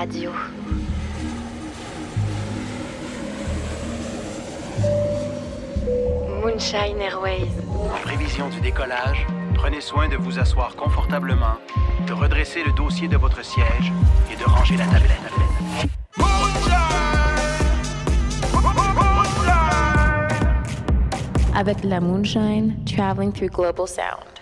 radio. Moonshine Airways. En prévision du décollage, prenez soin de vous asseoir confortablement, de redresser le dossier de votre siège et de ranger la tablette. Avec la Moonshine, traveling through global sound.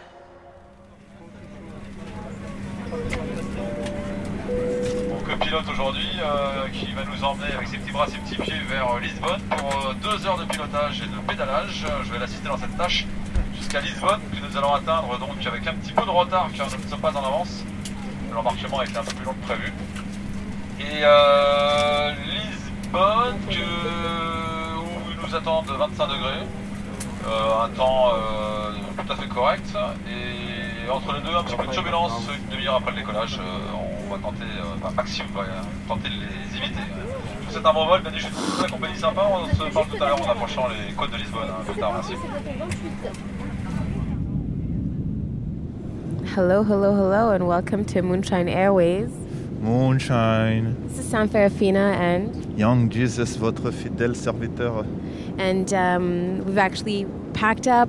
Mon copilote aujourd'hui euh, qui va nous emmener avec ses petits bras, ses petits pieds vers euh, Lisbonne pour euh, deux heures de pilotage et de pédalage. Je vais l'assister dans cette tâche jusqu'à Lisbonne que nous allons atteindre donc avec un petit peu de retard car nous ne sommes pas en avance. L'embarquement a été un peu plus long que prévu. Et Lisbonne où il nous attendent 25 degrés. Un temps tout à fait correct et entre les deux un petit peu de turbulence une demi-heure après le décollage on va tenter euh, enfin Maxime va euh, tenter de les éviter je vous souhaite un bon vol suis la compagnie sympa on se parle tout à l'heure en approchant les côtes de Lisbonne hein, plus tard merci Hello, hello, hello, and welcome to Moonshine Airways. Moonshine, This is Sam Farafina, and Young Jesus, votre fidèle serviteur. and um, we've actually packed up,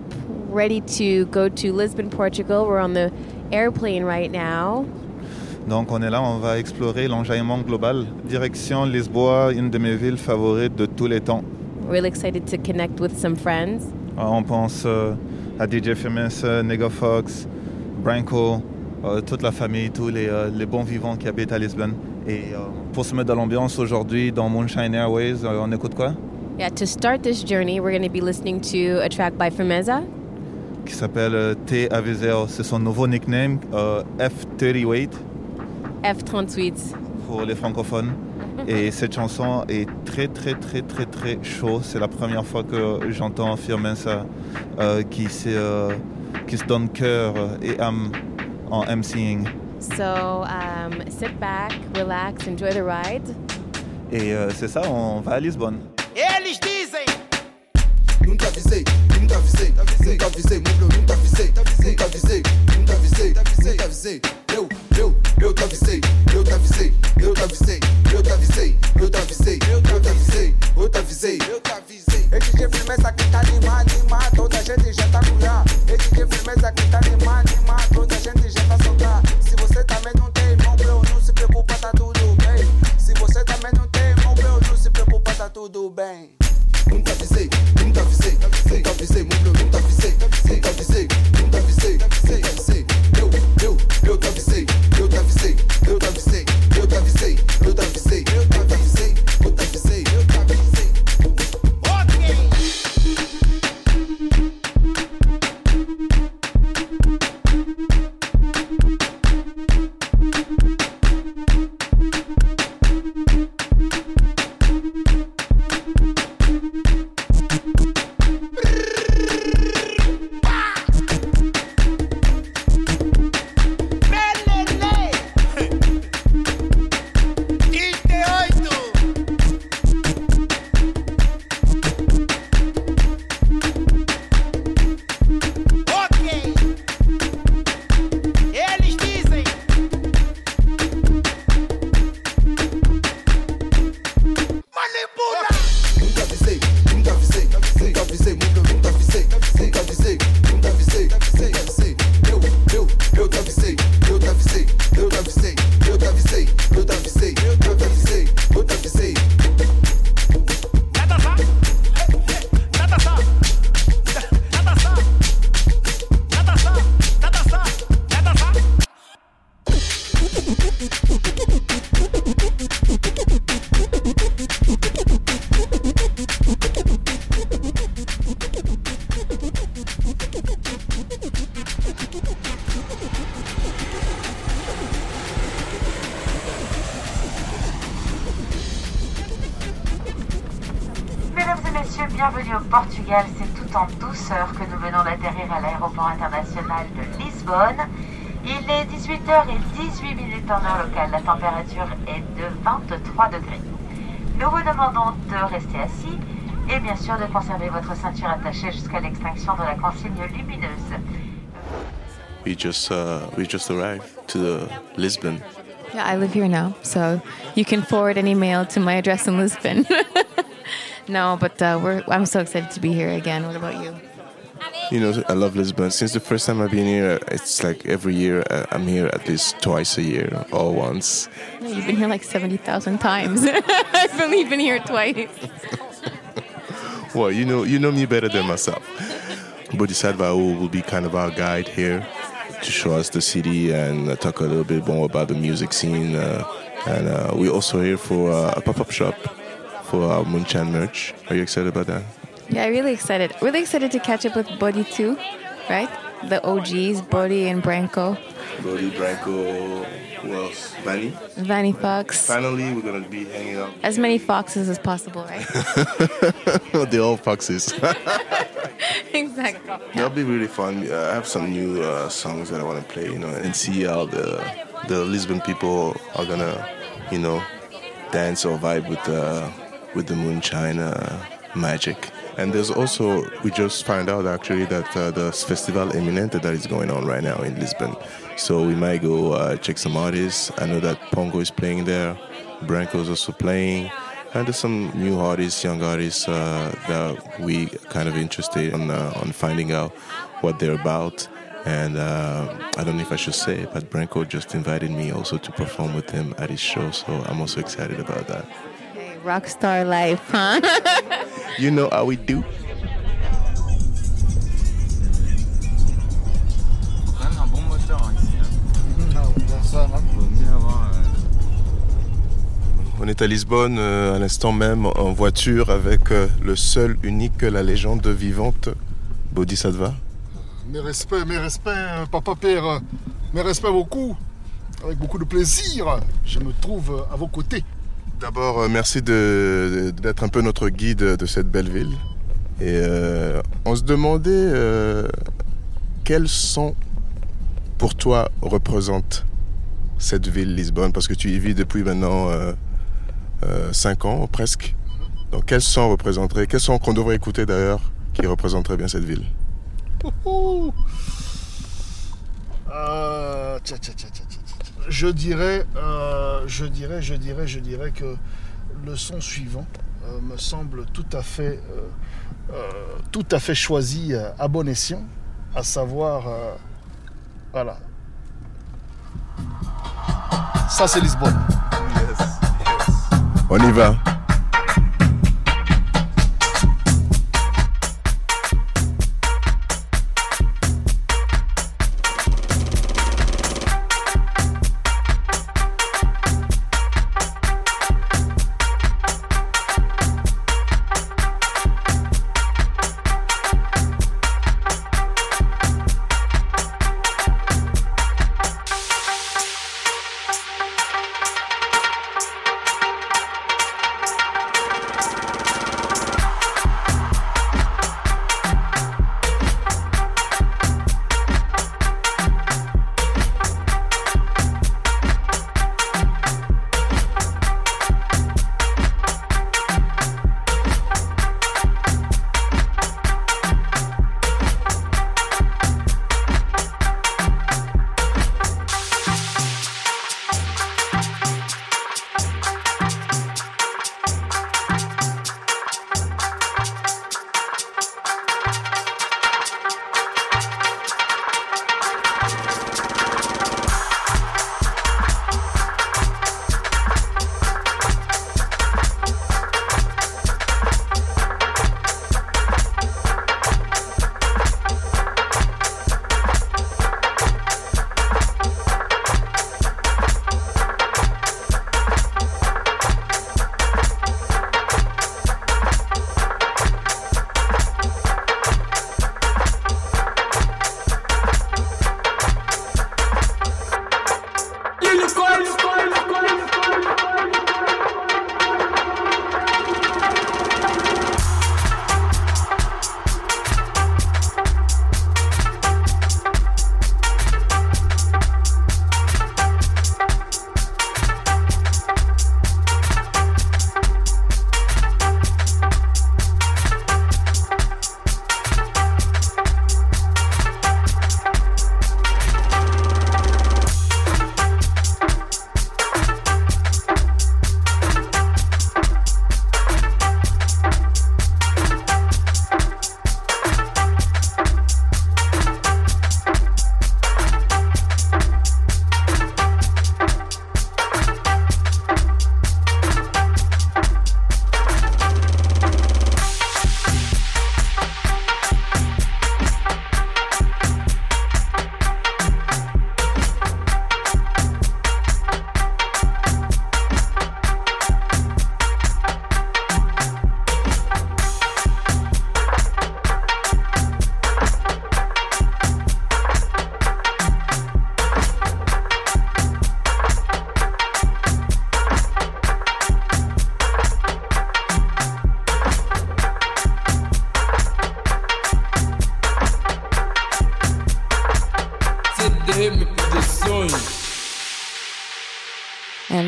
ready to go to Lisbon, Portugal. We're on the airplane right now. Donc on est là, on va explorer l'enjaillement global. Direction Lisboa, une de mes villes favorites de tous les temps. Really excited to connect with some friends. Euh, On pense euh, à DJ Famous, euh, Nega Fox, Branco, euh, toute la famille, tous les, euh, les bons vivants qui habitent à Lisbonne. Et pour se mettre dans l'ambiance aujourd'hui dans Moonshine Airways, on écoute quoi? Yeah, to start this journey, we're going to be listening to a track by Firmeza. Qui s'appelle euh, T Aviseo. C'est son nouveau nickname, euh, F38. F38. pour les francophones. Et cette chanson est très très très très très chaud. C'est la première fois que j'entends Firmensa euh, qui, se, euh, qui se donne cœur et âme en MCing. So um, sit back, relax, enjoy the ride. Et euh, c'est ça, on va à Lisbonne. Eles dizem Nunca avisei, nunca avisei, nunca avisei, nunca avisei, nunca avisei, avisei, nunca avisei. Eu, eu, eu te avisei, eu te avisei, eu te avisei, eu te avisei, eu te avisei, eu te avisei, eu te avisei, eu te avisei. Esse de firmeza que tá animar, en heure locale. La température est de 23 degrés. Nous vous demandons de rester assis et bien sûr de conserver votre ceinture attachée jusqu'à l'extinction de la consigne lumineuse. We just uh, we just arrived to the Lisbon Yeah, I live here now, so you can forward any mail to my address in Lisbon. no, but uh, we're, I'm so excited to be here again. What about you? You know, I love Lisbon. Since the first time I've been here, it's like every year uh, I'm here at least twice a year or once. You've been here like 70,000 times. I've only been here twice. Well, you know, you know me better than myself. Bodhisattva will be kind of our guide here to show us the city and uh, talk a little bit more about the music scene. Uh, and uh, we're also here for uh, a pop-up shop for our Moonshine merch. Are you excited about that? Yeah, really excited. Really excited to catch up with Bodhi too, right? The OGs, Bodhi and Branko, Bodhi, Branko, who else? Vanny. Vanny Fox. Finally, we're gonna be hanging out. As many foxes as possible, right? They're all foxes. exactly. That'll be really fun. Uh, I have some new uh, songs that I want to play, you know, and see how the the Lisbon people are gonna, you know, dance or vibe with the with the moonshine uh, magic. And there's also we just found out actually that uh, the festival Eminente that is going on right now in Lisbon. So we might go uh, check some artists. I know that Pongo is playing there, Branko is also playing. And there's some new artists, young artists uh, that we kind of interested on uh, on finding out what they're about. And uh, I don't know if I should say, but Branko just invited me also to perform with him at his show. So I'm also excited about that. Rockstar life, huh? You know how we do. Quand même un bon moteur ici. On est à Lisbonne euh, à l'instant même en voiture avec euh, le seul, unique, la légende vivante, Bodhisattva. Mes respects, mes respects, euh, papa père, mes respects beaucoup. Avec beaucoup de plaisir, je me trouve à vos côtés. D'abord, euh, merci d'être un peu notre guide de cette belle ville. Et euh, on se demandait euh, quel son pour toi représente cette ville Lisbonne, parce que tu y vis depuis maintenant 5 ans presque. Donc quel son représenterait, quel son qu'on devrait écouter d'ailleurs qui représenterait bien cette ville? Euh, tcha, tcha, tcha. Je dirais, euh, je dirais, je dirais, je dirais que le son suivant euh, me semble tout à fait, euh, tout à fait choisi à bon escient, à savoir, voilà. Ça c'est Lisbonne. On y va.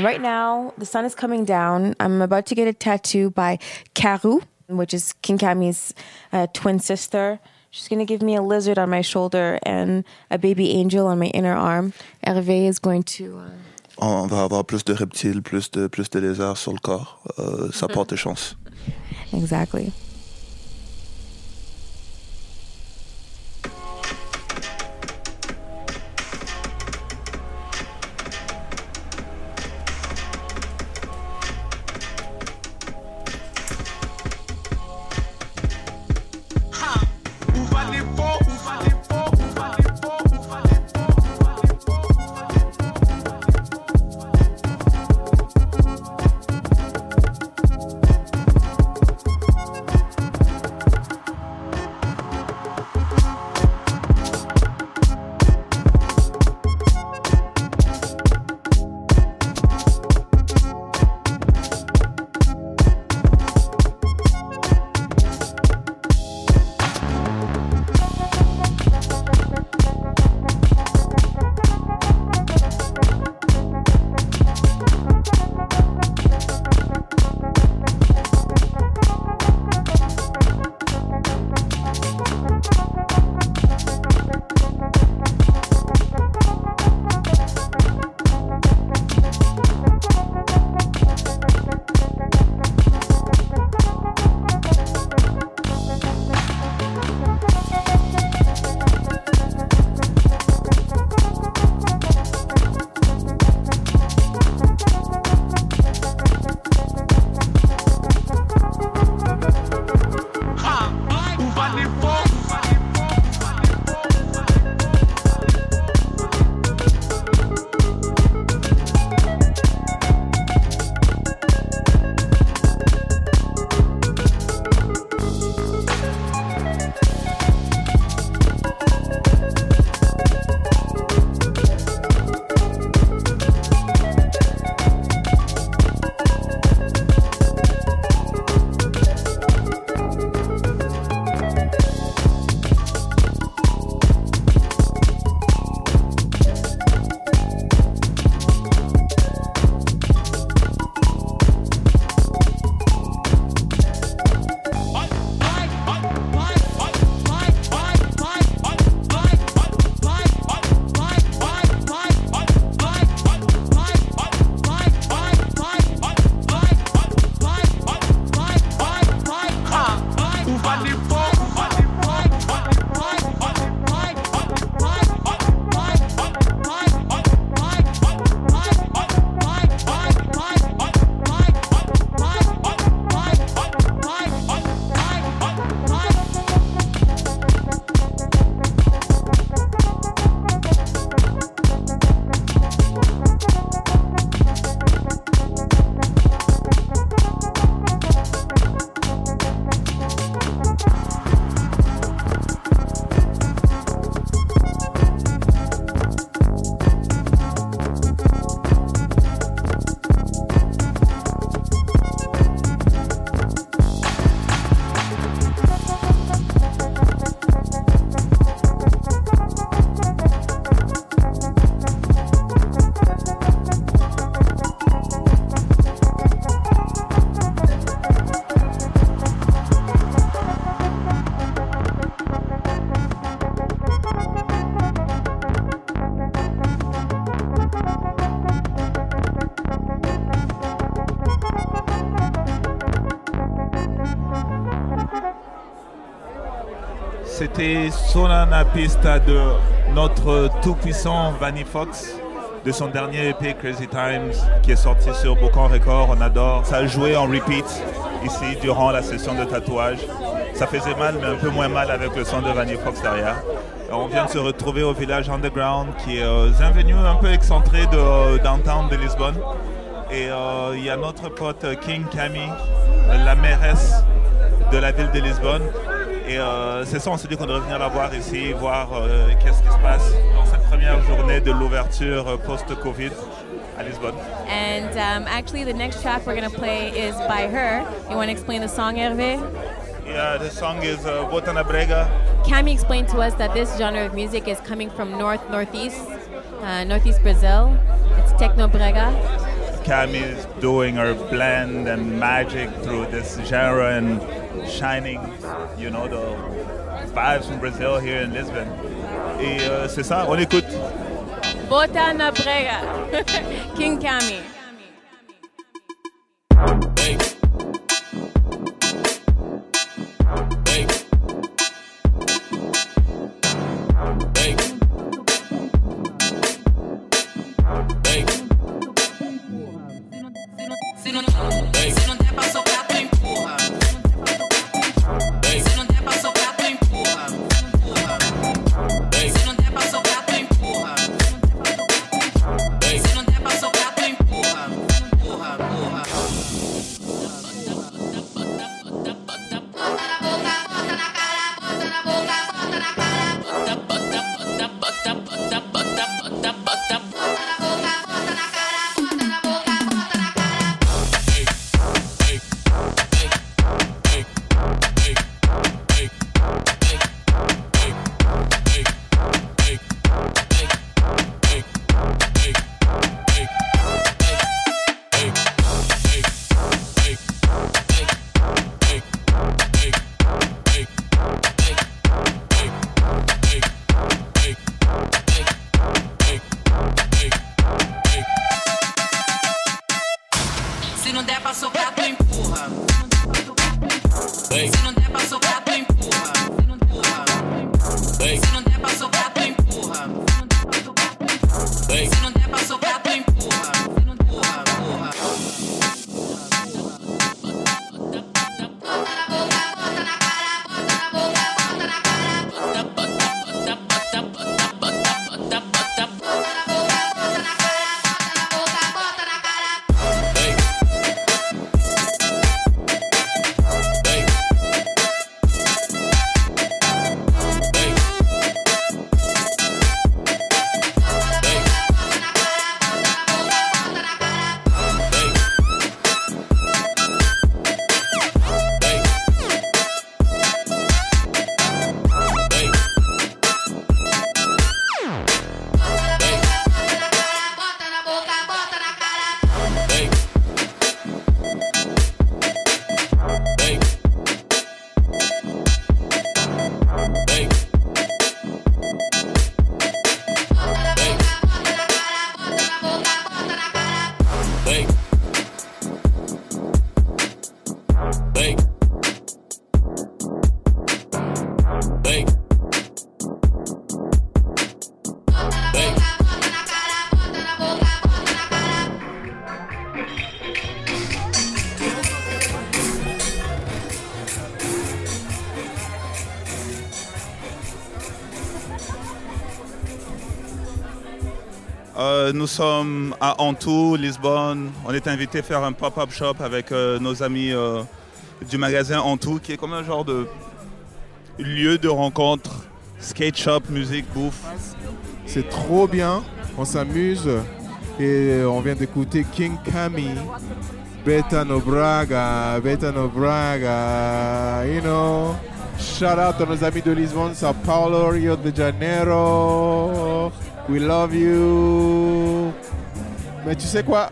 And right now, the sun is coming down. I'm about to get a tattoo by Karu, which is King Kami's uh, twin sister. She's going to give me a lizard on my shoulder and a baby angel on my inner arm. Hervé is going to. Uh, On va avoir plus de reptiles, plus de, plus de lézards sur le corps. Euh, ça porte chance. exactly. C'était Solana Pista de notre tout-puissant Vanny Fox de son dernier EP Crazy Times qui est sorti sur Bocan Record. On adore. Ça a joué en repeat ici durant la session de tatouage. Ça faisait mal, mais un peu moins mal avec le son de Vanny Fox derrière. On vient de se retrouver au village underground qui est euh, un venue un peu excentré de euh, downtown de Lisbonne. Et euh, il y a notre pote euh, King Camille, la mairesse de la ville de Lisbonne. Et euh, c'est ça, on s'est dit qu'on devrait venir la voir ici, voir euh, qu'est-ce qui se passe dans cette première journée de l'ouverture euh, post-Covid à Lisbonne. And um, actually, the next track we're going to play is by her. You want to explain the song, Hervé? Yeah, the song is uh, Bota na Brega. Cami explained to us that this genre of music is coming from north northeast, uh, northeast Brazil. It's techno brega. Cami is doing her blend and magic through this genre and shining, you know, the vibes from Brazil here in Lisbon. Et euh, c'est ça, on écoute. Bota na brega. King Kami. Euh, nous sommes à Antou, Lisbonne. On est invité à faire un pop-up shop avec euh, nos amis euh, du magasin Antou, qui est comme un genre de lieu de rencontre, skate shop, musique, bouffe. C'est trop bien, on s'amuse et on vient d'écouter King Kami, Betano Braga, Betano Braga, you know. Shout out à nos amis de Lisbonne, Sao Paulo, Rio de Janeiro. We love you. Mais tu sais quoi?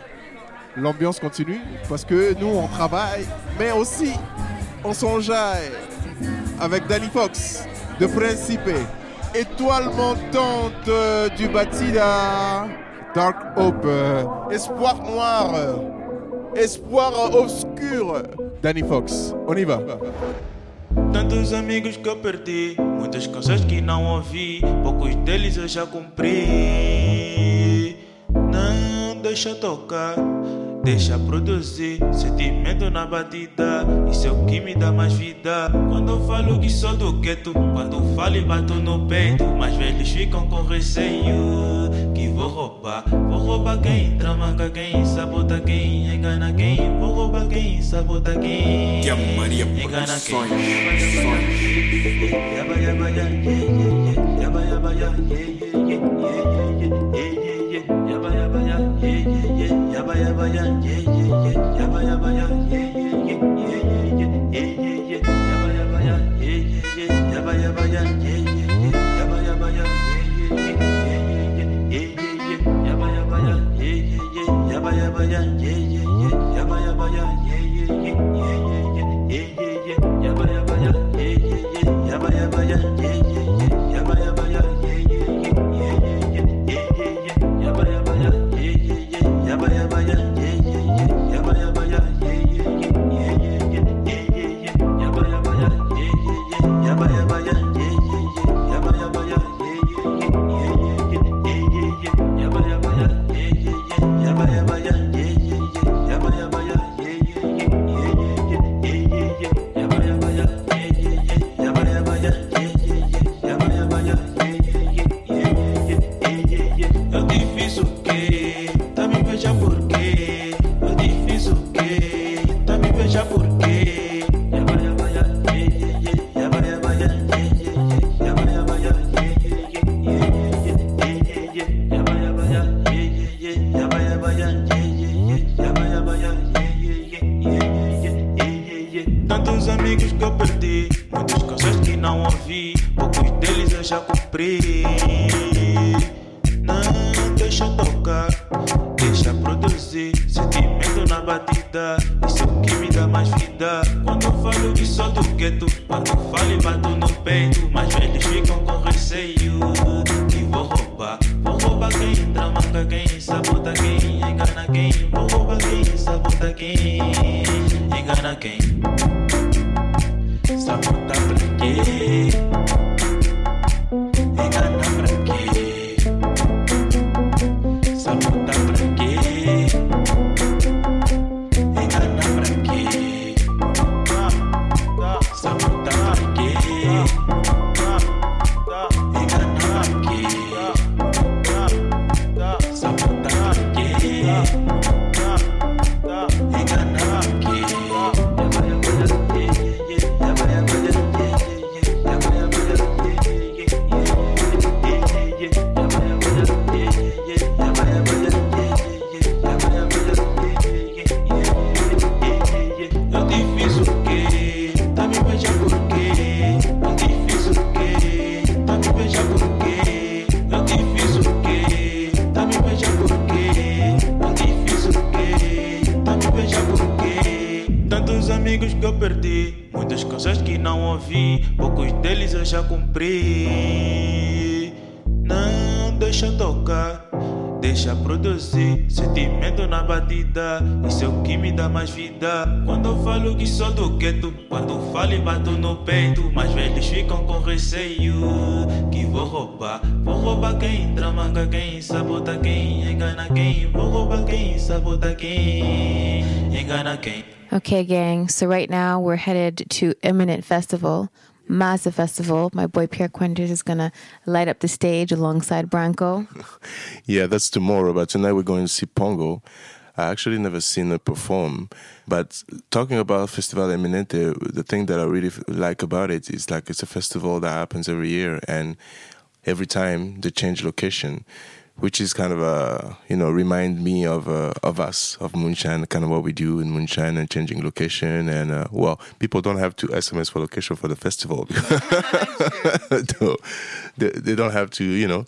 L'ambiance continue parce que nous on travaille, mais aussi on s'enjaille avec Danny Fox de Principe, étoile montante euh, du Batida, Dark Hope, euh, espoir noir, euh, espoir obscur. Danny Fox, on y va. Tantos amigos que eu perdi, muitas canções que não ouvi, poucos deles eu já cumpri. Não deixa tocar, deixa produzir, sentimento na batida, isso é o que me dá mais vida. Quando eu falo que sou do gueto, quando falo e bato no peito, mais velhos ficam com receio vou roubar. Vou roubar quem? Trama com quem, sabota quem, engana quem, vou roubar quem, sabota quem. Que a Maria Engana quem. Yaba yaba ya, ya, ya, ya, yeah. Batida. Isso que me dá mais vida. Quando eu falo que sou do quando eu falo e bato mais vida. Quando eu falo que sou do gueto, quando falo e bato no peito, mais velhos ficam com receio. Que vou roubar, vou roubar quem tramaca, quem sabota, quem engana quem. Vou roubar quem sabota, quem engana quem. Okay, gang. So right now we're headed to Imminent Festival, massive festival. My boy Pierre Quenders is gonna light up the stage alongside Branco. Yeah, that's tomorrow, but tonight we're going to see Pongo. I actually never seen her perform, but talking about Festival Eminente, the thing that I really like about it is like it's a festival that happens every year, and every time they change location, which is kind of a you know remind me of uh, of us of Moonshine, kind of what we do in Moonshine and changing location, and uh, well, people don't have to SMS for location for the festival. No, they, they don't have to, you know.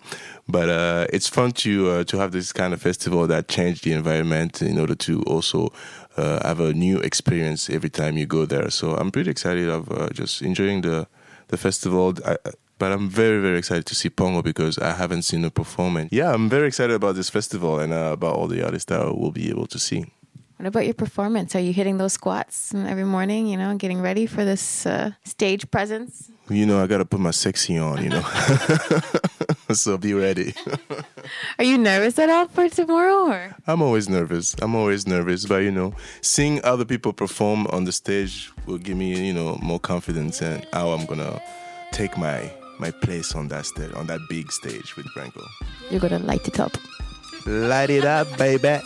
But uh, it's fun to uh, to have this kind of festival that change the environment in order to also uh, have a new experience every time you go there. So I'm pretty excited of uh, just enjoying the the festival. I- but I'm very very excited to see Pongo because I haven't seen her perform. And yeah, I'm very excited about this festival and uh, about all the artists that I will be able to see. What about your performance? Are you hitting those squats every morning? You know, getting ready for this uh, stage presence. You know, I gotta put my sexy on. You know, so be ready. Are you nervous at all for tomorrow? Or I'm always nervous. I'm always nervous, but you know, seeing other people perform on the stage will give me, you know, more confidence and how I'm gonna take my my place on that stage, on that big stage with Branko. you're gonna light it up. Light it up, baby.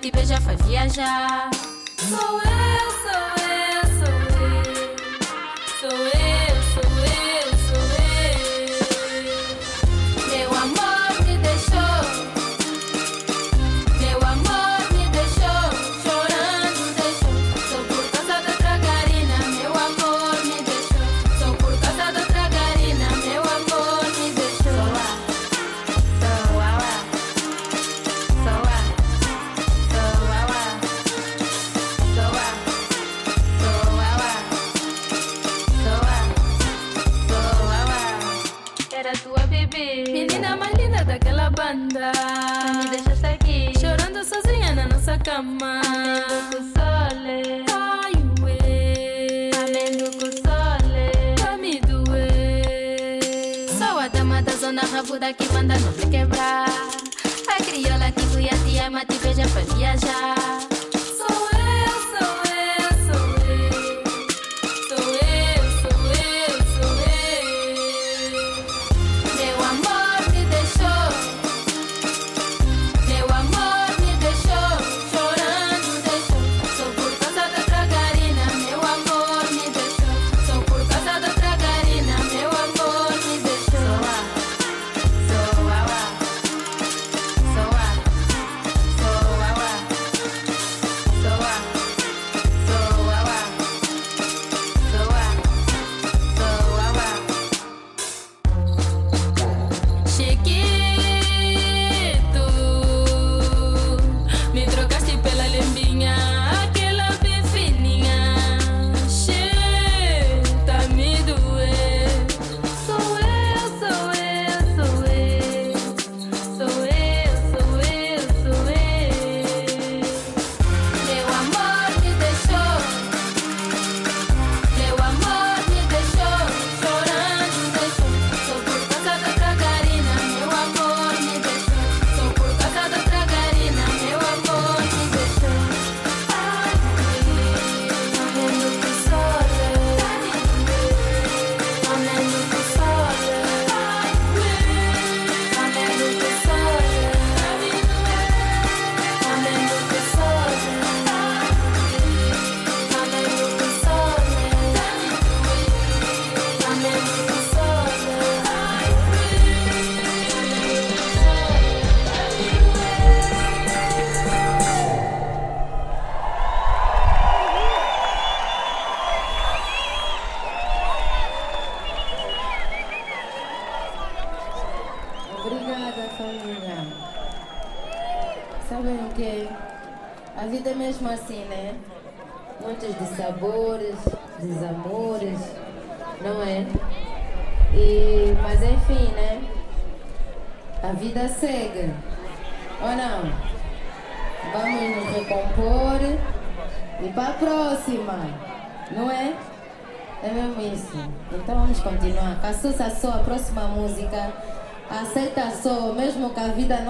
Te beija, faz viajar. Sou eu, sou eu, bebê Menina mais linda daquela banda. Me deixaste aqui. Chorando sozinha na nossa cama. Amendo com sole. Ai, ué. Amendo com sole. Pra me doer Sou a dama da zona rabuda que manda não te quebrar. A crioula que cuia te ama, te beija pra viajar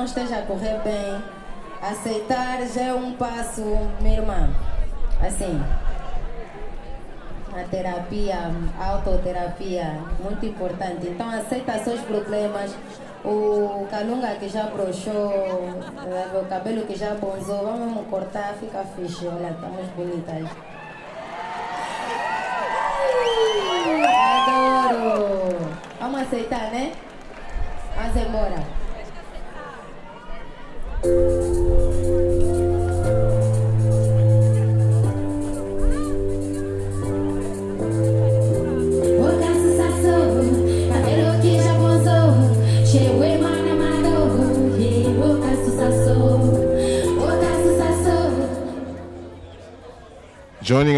esteja a correr bem. Aceitar já é um passo, minha irmã. Assim. A terapia, a autoterapia, muito importante. Então aceita seus problemas. O calunga que já broxou, o cabelo que já bonzou, vamos cortar, fica fixe. Olha, estamos bonitas. Adoro! Vamos aceitar, né? Vamos embora.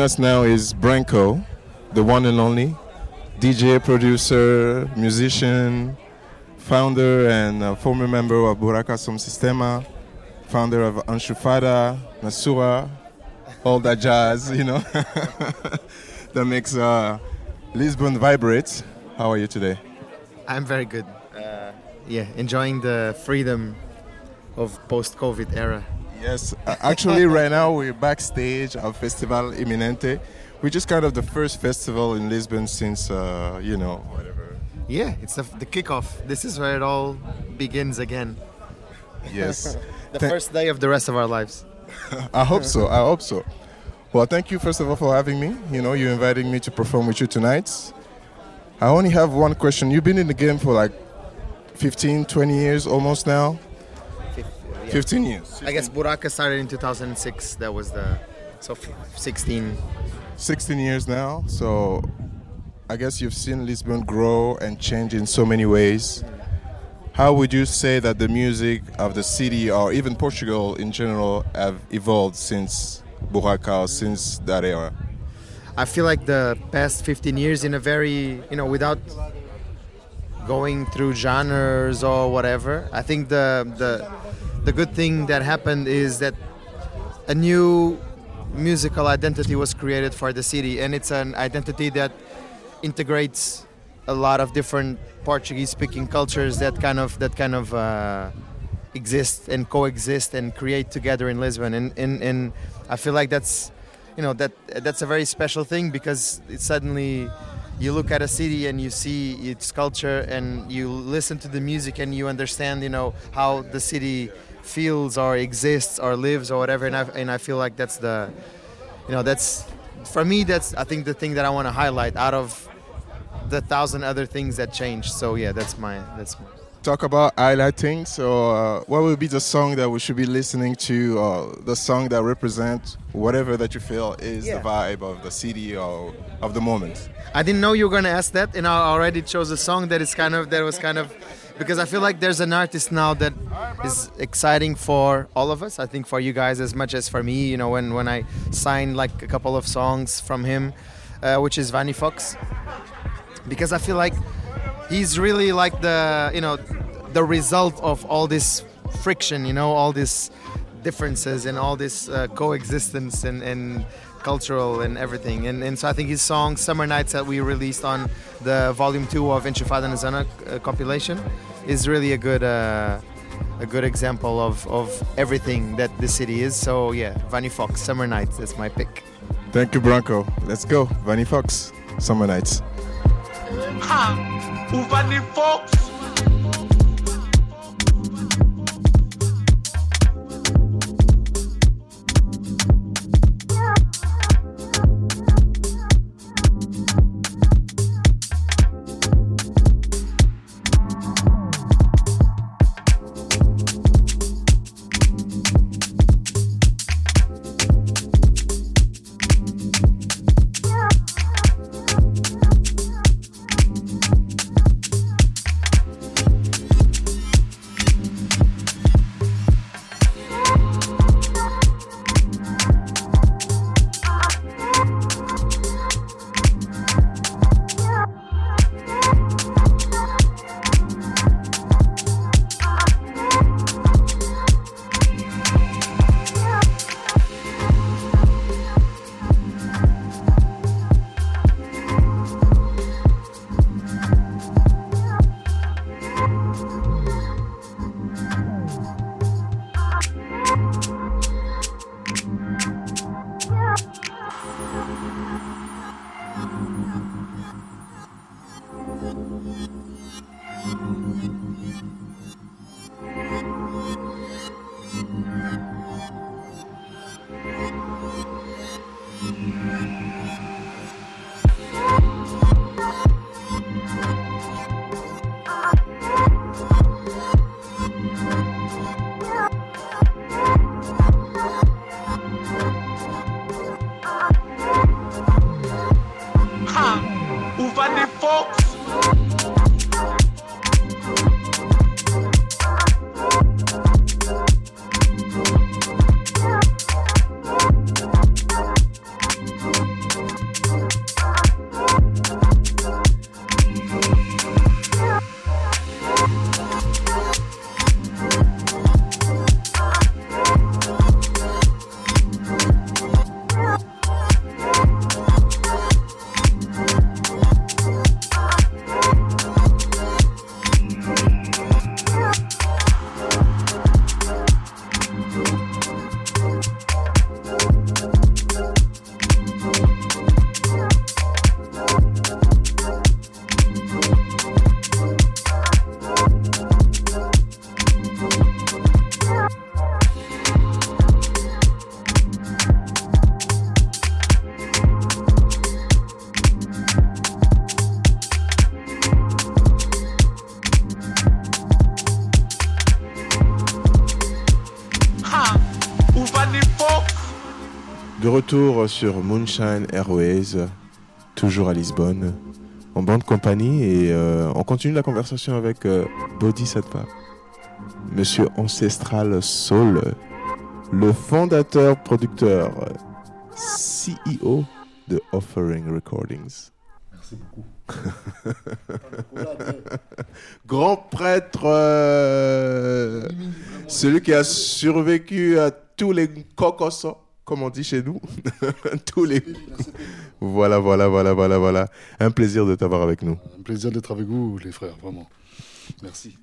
Joining us now is Branko, the one and only DJ, producer, musician, founder, and uh, former member of Buraka Som Sistema, founder of Anshufada, Nasura, all that jazz, you know, that makes uh, Lisbon vibrate. How are you today? I'm very good. Uh, yeah, enjoying the freedom of post-COVID era. Yes, actually, right now we're backstage at Festival Eminente, which is kind of the first festival in Lisbon since, uh, you know, whatever. Yeah, it's the, the kickoff. This is where it all begins again. Yes. the Tha- first day of the rest of our lives. I hope so. I hope so. Well, thank you first of all for having me. You know, you inviting me to perform with you tonight. I only have one question. You've been in the game for like 15, 20 years almost now. 15 years. I guess Buraka started in 2006. That was the so 16. 16 years now. So I guess you've seen Lisbon grow and change in so many ways. How would you say that the music of the city or even Portugal in general have evolved since Buracao, since that era? I feel like the past 15 years in a very, you know, without going through genres or whatever. I think the the the good thing that happened is that a new musical identity was created for the city and it's an identity that integrates a lot of different Portuguese speaking cultures that kind of that kind of uh, exist and coexist and create together in Lisbon. And, and and I feel like that's you know that that's a very special thing because it suddenly you look at a city and you see its culture and you listen to the music and you understand you know how the city feels or exists or lives or whatever and I, and I feel like that's the you know that's for me that's I think the thing that I want to highlight out of the thousand other things that changed so yeah that's my that's my Talk about highlighting. So, uh, what would be the song that we should be listening to, or the song that represents whatever that you feel is Yeah. the vibe of the city or of the moment? I didn't know you were gonna ask that, and I already chose a song that is kind of that was kind of because I feel like there's an artist now that is exciting for all of us. I think for you guys as much as for me. You know, when when I signed like a couple of songs from him, uh, which is Vanny Fox, because I feel like he's really like the you know the result of all this friction. You know, all these differences and all this uh, coexistence and, and cultural and everything. And, and so I think his song Summer Nights that we released on the volume two of Enchufada na Zona uh, compilation is really a good uh, a good example of, of everything that the city is. So yeah, Vanny Fox, Summer Nights, that's my pick. Thank you, Branco. Let's go. Vanny Fox, Summer Nights. Ha! O Vanny Fox! De retour sur Moonshine Airways, toujours à Lisbonne, en bonne compagnie et euh, on continue la conversation avec euh, Bodhisattva, Monsieur Ancestral Soul, le fondateur, producteur, CEO de Offering Recordings. Merci beaucoup. Grand prêtre, euh, celui qui a survécu à tous les cocos, comme on dit chez nous. tous les. Voilà, voilà, voilà, voilà, voilà. Un plaisir de t'avoir avec nous. Un plaisir d'être avec vous, les frères, vraiment. Merci.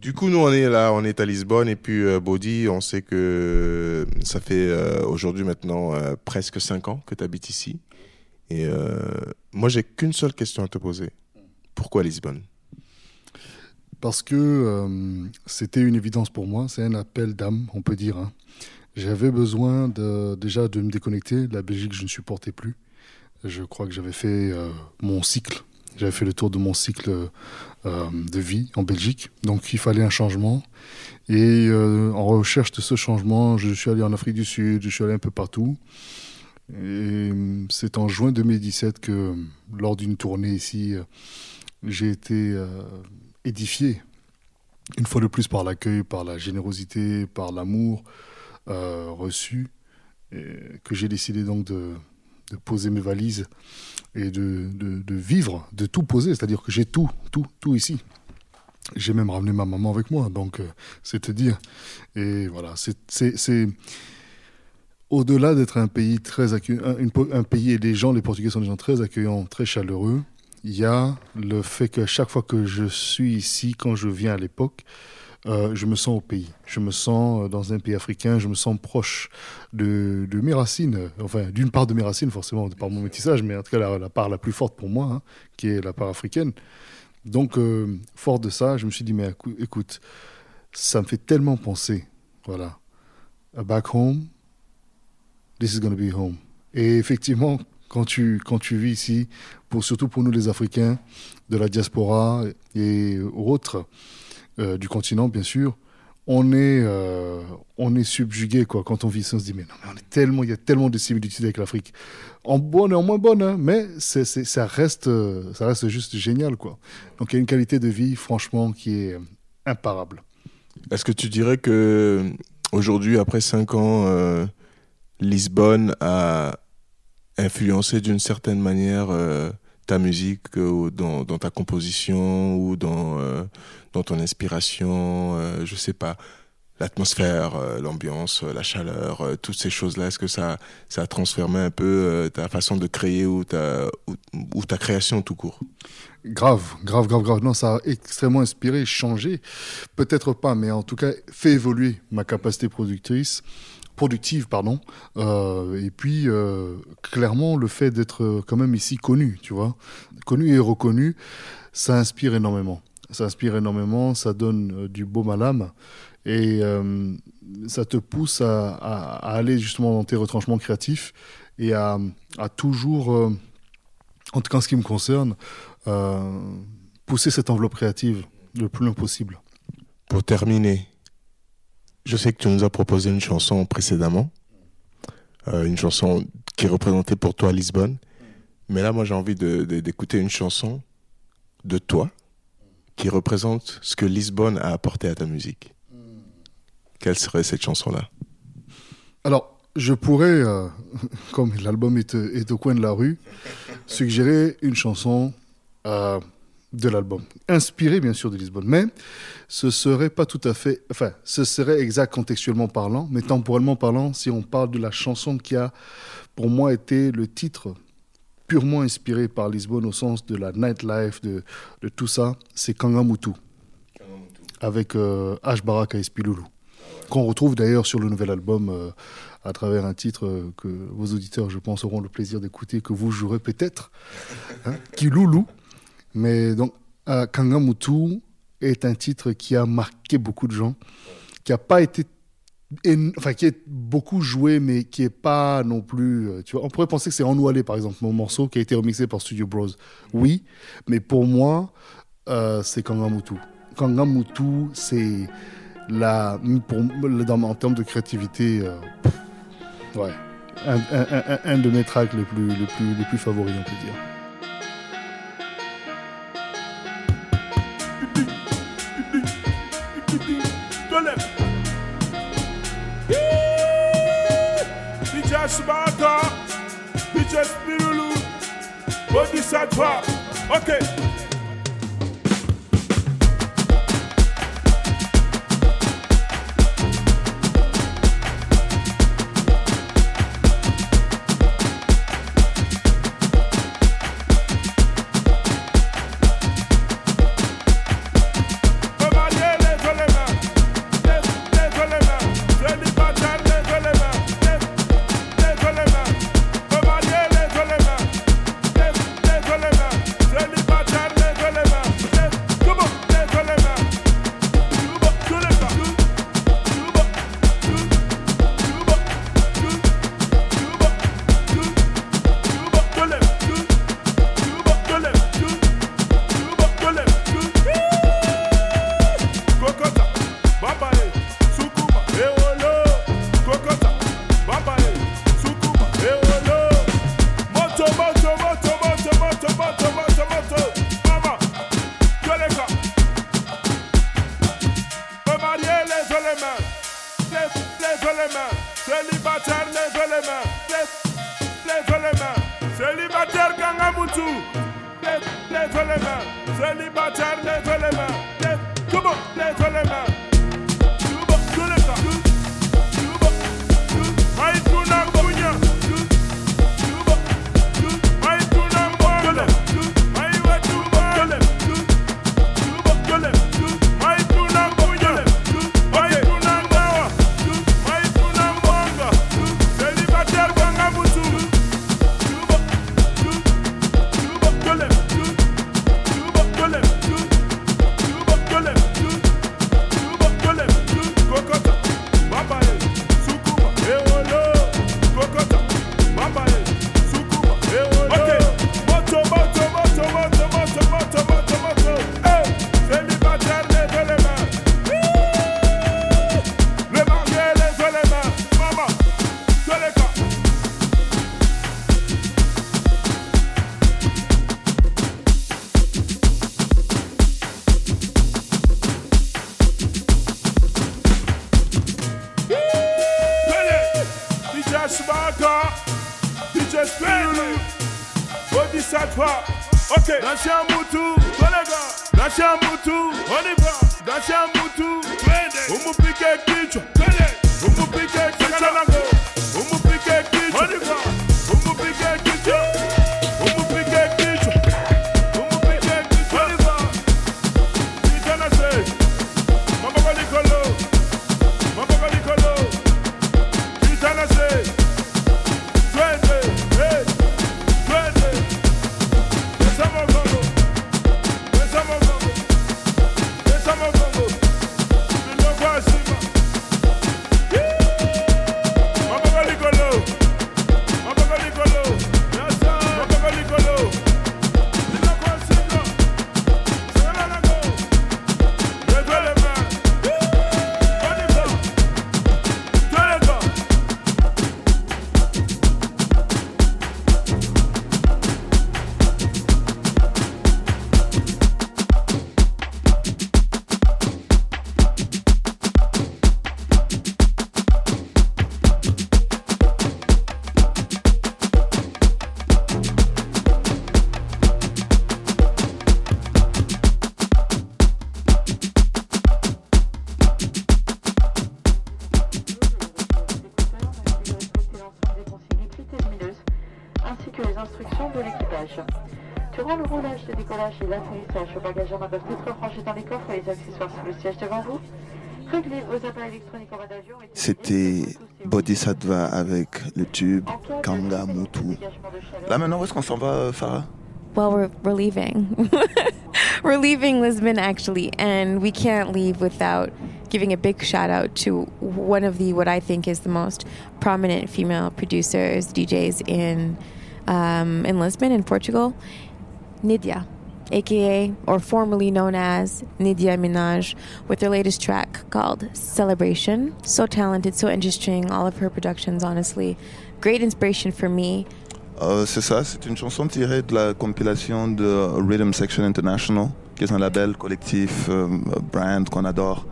Du coup, nous, on est là, on est à Lisbonne, et puis euh, Body, on sait que ça fait euh, aujourd'hui maintenant euh, presque 5 ans que tu habites ici. Et euh, moi, j'ai qu'une seule question à te poser. Pourquoi Lisbonne? Parce que euh, c'était une évidence pour moi, c'est un appel d'âme, on peut dire. hein. J'avais besoin déjà de me déconnecter. La Belgique, je ne supportais plus. Je crois que j'avais fait euh, mon cycle. J'avais fait le tour de mon cycle euh, de vie en Belgique. Donc il fallait un changement. Et euh, en recherche de ce changement, je suis allé en Afrique du Sud, je suis allé un peu partout. Et c'est en juin 2017 que, lors d'une tournée ici, j'ai été édifié, une fois de plus, par l'accueil, par la générosité, par l'amour euh, reçu, que j'ai décidé donc de, poser mes valises et de, de- vivre, de tout poser, c'est-à-dire que j'ai tout, tout, tout ici. J'ai même ramené ma maman avec moi, donc euh, c'est te dire. Et voilà, c'est- au-delà d'être un pays très accueillant, un pays et les gens, les Portugais sont des gens très accueillants, très chaleureux. Il y a le fait que chaque fois que je suis ici, quand je viens à l'époque, euh, je me sens au pays. Je me sens euh, dans un pays africain, je me sens proche de, de mes racines. Enfin, d'une part de mes racines, forcément, par mon métissage, mais en tout cas, la, part la plus forte pour moi, hein, qui est la part africaine. Donc, euh, fort de ça, je me suis dit, mais écou- écoute, ça me fait tellement penser, voilà, back home, this is going to be home. Et effectivement, quand tu, quand tu vis ici, pour, surtout pour nous les Africains, de la diaspora et autres, du continent bien sûr, on est, euh, on est subjugué quoi. Quand on vit ici, on se dit mais non, mais on est tellement, il y a tellement de similitudes avec l'Afrique, en bonne et en moins bonne, hein, mais ça reste, euh, ça reste juste génial quoi. Donc il y a une qualité de vie franchement qui est euh, imparable. Est-ce que tu dirais que aujourd'hui, après 5 ans, euh, Lisbonne a influencé d'une certaine manière euh, ta musique euh, ou dans, ta composition ou dans, euh, dans ton inspiration, euh, je sais pas, l'atmosphère, euh, l'ambiance, la chaleur, toutes ces choses-là, est-ce que ça, ça a transformé un peu ta façon de créer ou ta, ou ta création tout court? Grave, grave, grave, grave. Non, ça a extrêmement inspiré, changé. Peut-être pas, mais en tout cas, fait évoluer ma capacité productrice, productive, pardon. Euh, et puis, euh, clairement, le fait d'être euh, quand même ici connu, tu vois, connu et reconnu, ça inspire énormément. Ça inspire énormément, ça donne du baume à l'âme. Et ça te pousse à, aller justement dans tes retranchements créatifs et à, à toujours, en tout cas en ce qui me concerne, pousser cette enveloppe créative le plus loin possible. Pour terminer, je sais que tu nous as proposé une chanson précédemment, euh, une chanson qui représentait pour toi Lisbonne, mais là moi j'ai envie d'écouter une chanson de toi qui représente ce que Lisbonne a apporté à ta musique. Quelle serait cette chanson-là? Alors, je pourrais, euh, comme l'album est, est au coin de la rue, suggérer une chanson euh, de l'album, inspirée bien sûr de Lisbonne, mais ce serait pas tout à fait, enfin, ce serait exact contextuellement parlant, mais temporellement parlant, si on parle de la chanson qui a, pour moi, été le titre purement inspiré par Lisbonne au sens de la nightlife, de, de tout ça, c'est Kangamutu, avec euh, H. Baraka et Spilulu qu'on retrouve d'ailleurs sur le nouvel album euh, à travers un titre euh, que vos auditeurs, je pense, auront le plaisir d'écouter, que vous jouerez peut-être, hein, Kiloulou. Mais donc, euh, Kangamutu est un titre qui a marqué beaucoup de gens, qui a pas été enfin qui est beaucoup joué mais qui est pas non plus euh, tu vois on pourrait penser que c'est Enoualé par exemple mon morceau qui a été remixé par Studio Bros. Oui mais pour moi euh, c'est Kangamutu. Kangamutu c'est la pour, dans, en termes de créativité ouais un, de mes tracks les plus les plus les plus favoris on peut dire. Smarter, DJ Spirulu, Bodhisattva. Okay. Ok. Nasha Mutu, kolega. Nasha Mutu, Oliver. Nasha Mutu, twende. Umupike kichwa, twende. Umupike kichwa. C'était Bodhisattva avec le tube Kanga Mutu. Là maintenant, où est-ce qu'on s'en va, euh, Farah Well, we're, we're leaving. we're leaving Lisbon, actually, and we can't leave without giving a big shout out to one of the, what I think is the most prominent female producers, DJs in, um, in Lisbon, in Portugal, Nidia aka or formerly known as Nidia Minaj, with her latest track called Celebration. So talented, so interesting. All of her productions, honestly, great inspiration for me. Euh, c'est ça, c'est une chanson tirée de la compilation de Rhythm Section International, qui est un label collectif, euh, brand qu'on adore,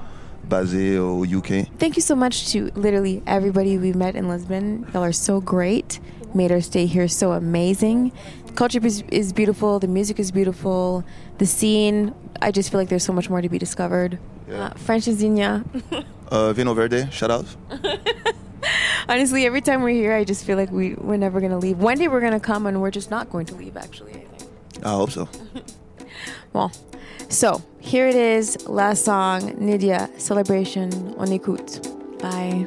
basé au UK. Thank you so much to literally everybody we met in Lisbon. Y'all are so great. Made our stay here so amazing. Culture is, is beautiful. The music is beautiful. The scene. I just feel like there's so much more to be discovered. Yeah. Uh, Zinnia. Euh, Vino Verde, shout out. Honestly, every time we're here, I just feel like we we're never gonna leave. One day we're gonna come and we're just not going to leave. Actually, I think. I hope so. Well, so here it is. Last song, Nidia, Celebration. On écoute. Bye.